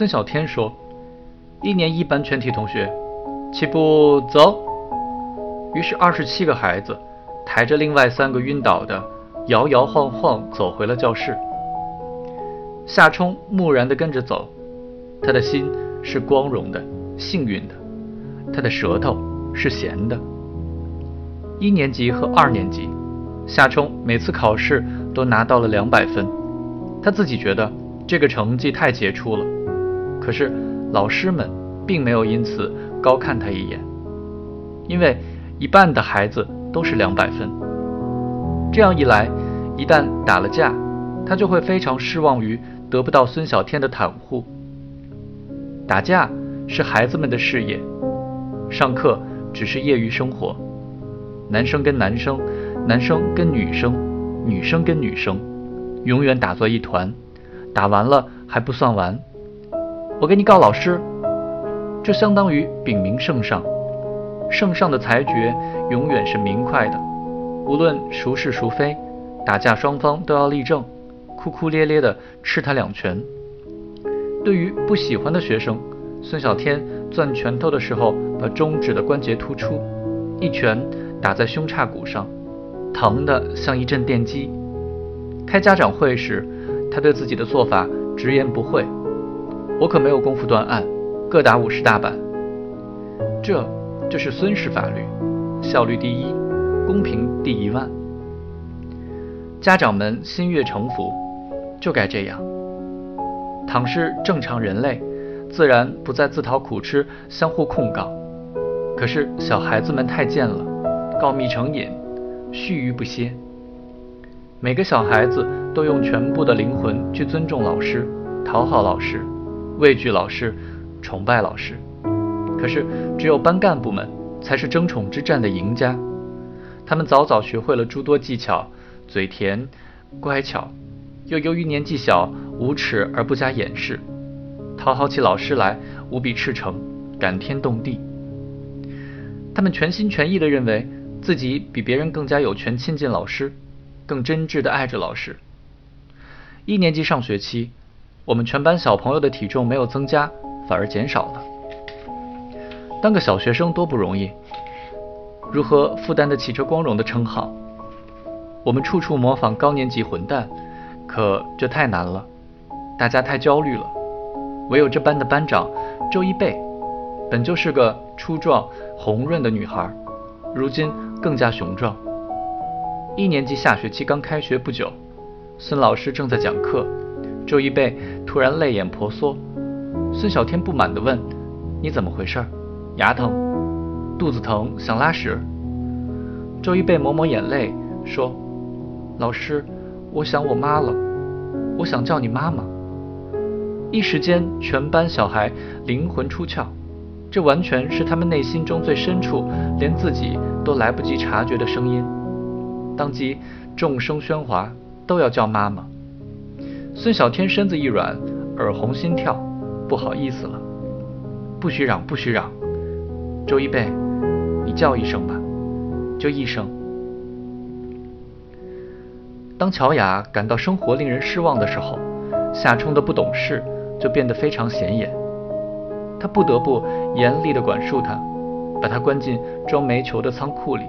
孙小天说：“一年一班全体同学，起步走。”于是二十七个孩子抬着另外三个晕倒的，摇摇晃晃走回了教室。夏冲木然地跟着走，他的心是光荣的、幸运的，他的舌头是咸的。一年级和二年级，夏冲每次考试都拿到了两百分，他自己觉得这个成绩太杰出了。可是老师们并没有因此高看他一眼，因为一半的孩子都是两百分。这样一来，一旦打了架，他就会非常失望于。得不到孙小天的袒护，打架是孩子们的事业，上课只是业余生活。男生跟男生，男生跟女生，女生跟女生，永远打作一团，打完了还不算完。我给你告老师，这相当于禀明圣上，圣上的裁决永远是明快的，无论孰是孰非，打架双方都要立正。哭哭咧咧的吃他两拳。对于不喜欢的学生，孙小天攥拳头的时候，把中指的关节突出，一拳打在胸叉骨上，疼得像一阵电击。开家长会时，他对自己的做法直言不讳：“我可没有功夫断案，各打五十大板。”这就是孙氏法律，效率第一，公平第一万。家长们心悦诚服。就该这样。倘是正常人类，自然不再自讨苦吃，相互控告。可是小孩子们太贱了，告密成瘾，续于不歇。每个小孩子都用全部的灵魂去尊重老师，讨好老师，畏惧老师，崇拜老师。可是只有班干部们才是争宠之战的赢家。他们早早学会了诸多技巧，嘴甜，乖巧。又由于年纪小，无耻而不加掩饰，讨好起老师来无比赤诚，感天动地。他们全心全意地认为自己比别人更加有权亲近老师，更真挚地爱着老师。一年级上学期，我们全班小朋友的体重没有增加，反而减少了。当个小学生多不容易，如何负担得起这光荣的称号？我们处处模仿高年级混蛋。可这太难了，大家太焦虑了。唯有这班的班长周一贝，本就是个粗壮红润的女孩，如今更加雄壮。一年级下学期刚开学不久，孙老师正在讲课，周一贝突然泪眼婆娑。孙小天不满地问：“你怎么回事？牙疼？肚子疼？想拉屎？”周一贝抹抹眼泪说：“老师。”我想我妈了，我想叫你妈妈。一时间，全班小孩灵魂出窍，这完全是他们内心中最深处，连自己都来不及察觉的声音。当即，众声喧哗，都要叫妈妈。孙小天身子一软，耳红心跳，不好意思了，不许嚷，不许嚷。周一贝，你叫一声吧，就一声。当乔雅感到生活令人失望的时候，夏冲的不懂事就变得非常显眼。他不得不严厉地管束他，把他关进装煤球的仓库里。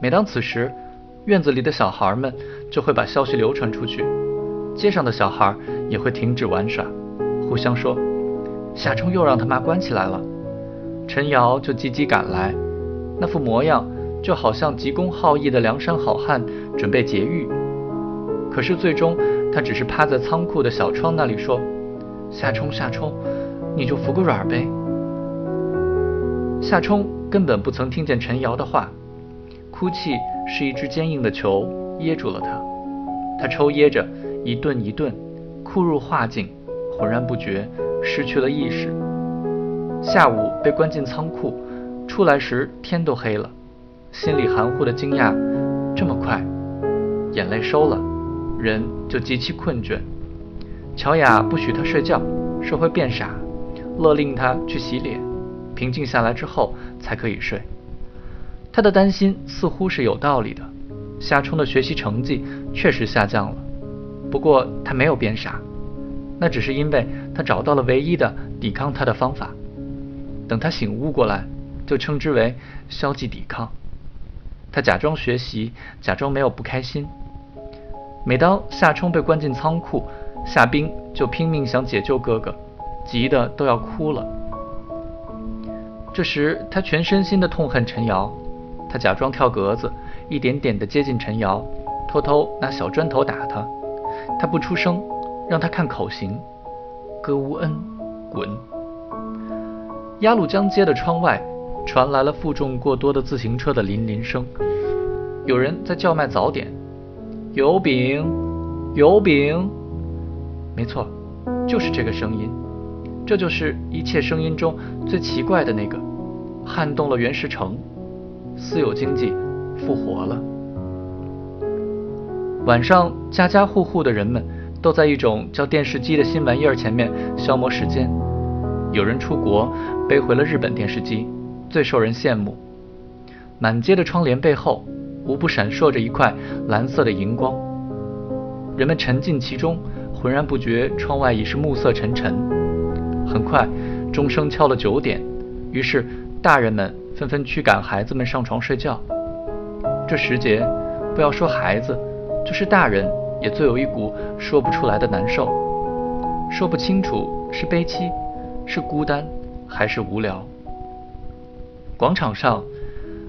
每当此时，院子里的小孩们就会把消息流传出去，街上的小孩也会停止玩耍，互相说：“夏冲又让他妈关起来了。”陈瑶就急急赶来，那副模样就好像急公好义的梁山好汉准备劫狱。可是最终，他只是趴在仓库的小窗那里说：“夏冲，夏冲，你就服个软呗。”夏冲根本不曾听见陈瑶的话，哭泣是一只坚硬的球噎住了他，他抽噎着，一顿一顿，哭入画境，浑然不觉，失去了意识。下午被关进仓库，出来时天都黑了，心里含糊的惊讶：这么快，眼泪收了。人就极其困倦，乔雅不许他睡觉，说会变傻，勒令他去洗脸，平静下来之后才可以睡。他的担心似乎是有道理的，夏冲的学习成绩确实下降了，不过他没有变傻，那只是因为他找到了唯一的抵抗他的方法。等他醒悟过来，就称之为消极抵抗。他假装学习，假装没有不开心。每当夏冲被关进仓库，夏冰就拼命想解救哥哥，急得都要哭了。这时，他全身心的痛恨陈瑶。他假装跳格子，一点点的接近陈瑶，偷偷拿小砖头打他。他不出声，让他看口型：歌无恩，滚。鸭绿江街的窗外传来了负重过多的自行车的铃铃声，有人在叫卖早点：油饼，油饼。没错，就是这个声音。这就是一切声音中最奇怪的那个，撼动了原石城，私有经济复活了。晚上，家家户户的人们都在一种叫电视机的新玩意儿前面消磨时间。有人出国背回了日本电视机，最受人羡慕。满街的窗帘背后，无不闪烁着一块蓝色的荧光。人们沉浸其中，浑然不觉窗外已是暮色沉沉。很快，钟声敲了九点，于是大人们纷纷驱赶孩子们上床睡觉。这时节，不要说孩子，就是大人也最有一股说不出来的难受，说不清楚是悲戚。是孤单还是无聊？广场上，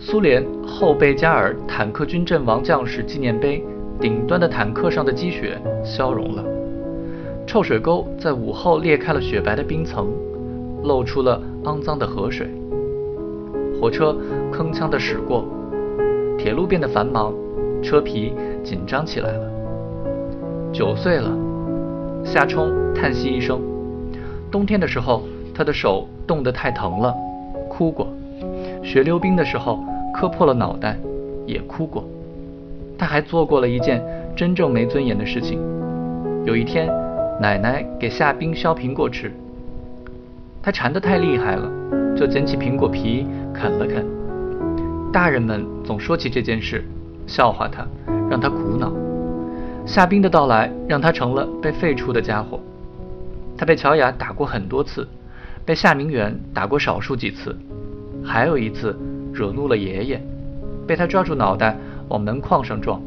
苏联后贝加尔坦克军阵亡将士纪念碑顶端的坦克上的积雪消融了，臭水沟在午后裂开了雪白的冰层，露出了肮脏的河水。火车铿锵地驶过，铁路变得繁忙，车皮紧张起来了。九岁了，夏冲叹息一声。冬天的时候，他的手冻得太疼了，哭过；学溜冰的时候磕破了脑袋，也哭过。他还做过了一件真正没尊严的事情。有一天，奶奶给夏冰削苹果吃，他馋得太厉害了，就捡起苹果皮啃了啃。大人们总说起这件事，笑话他，让他苦恼。夏冰的到来让他成了被废除的家伙。他被乔雅打过很多次，被夏明远打过少数几次，还有一次惹怒了爷爷，被他抓住脑袋往门框上撞。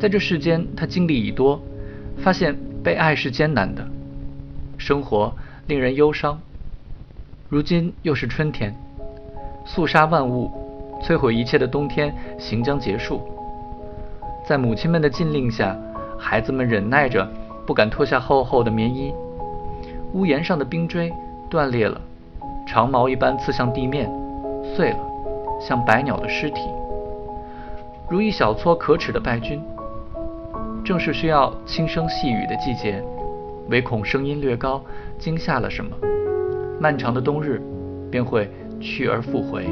在这世间，他经历已多，发现被爱是艰难的，生活令人忧伤。如今又是春天，肃杀万物、摧毁一切的冬天行将结束，在母亲们的禁令下，孩子们忍耐着。不敢脱下厚厚的棉衣，屋檐上的冰锥断裂了，长矛一般刺向地面，碎了，像百鸟的尸体，如一小撮可耻的败军。正是需要轻声细语的季节，唯恐声音略高，惊吓了什么，漫长的冬日便会去而复回。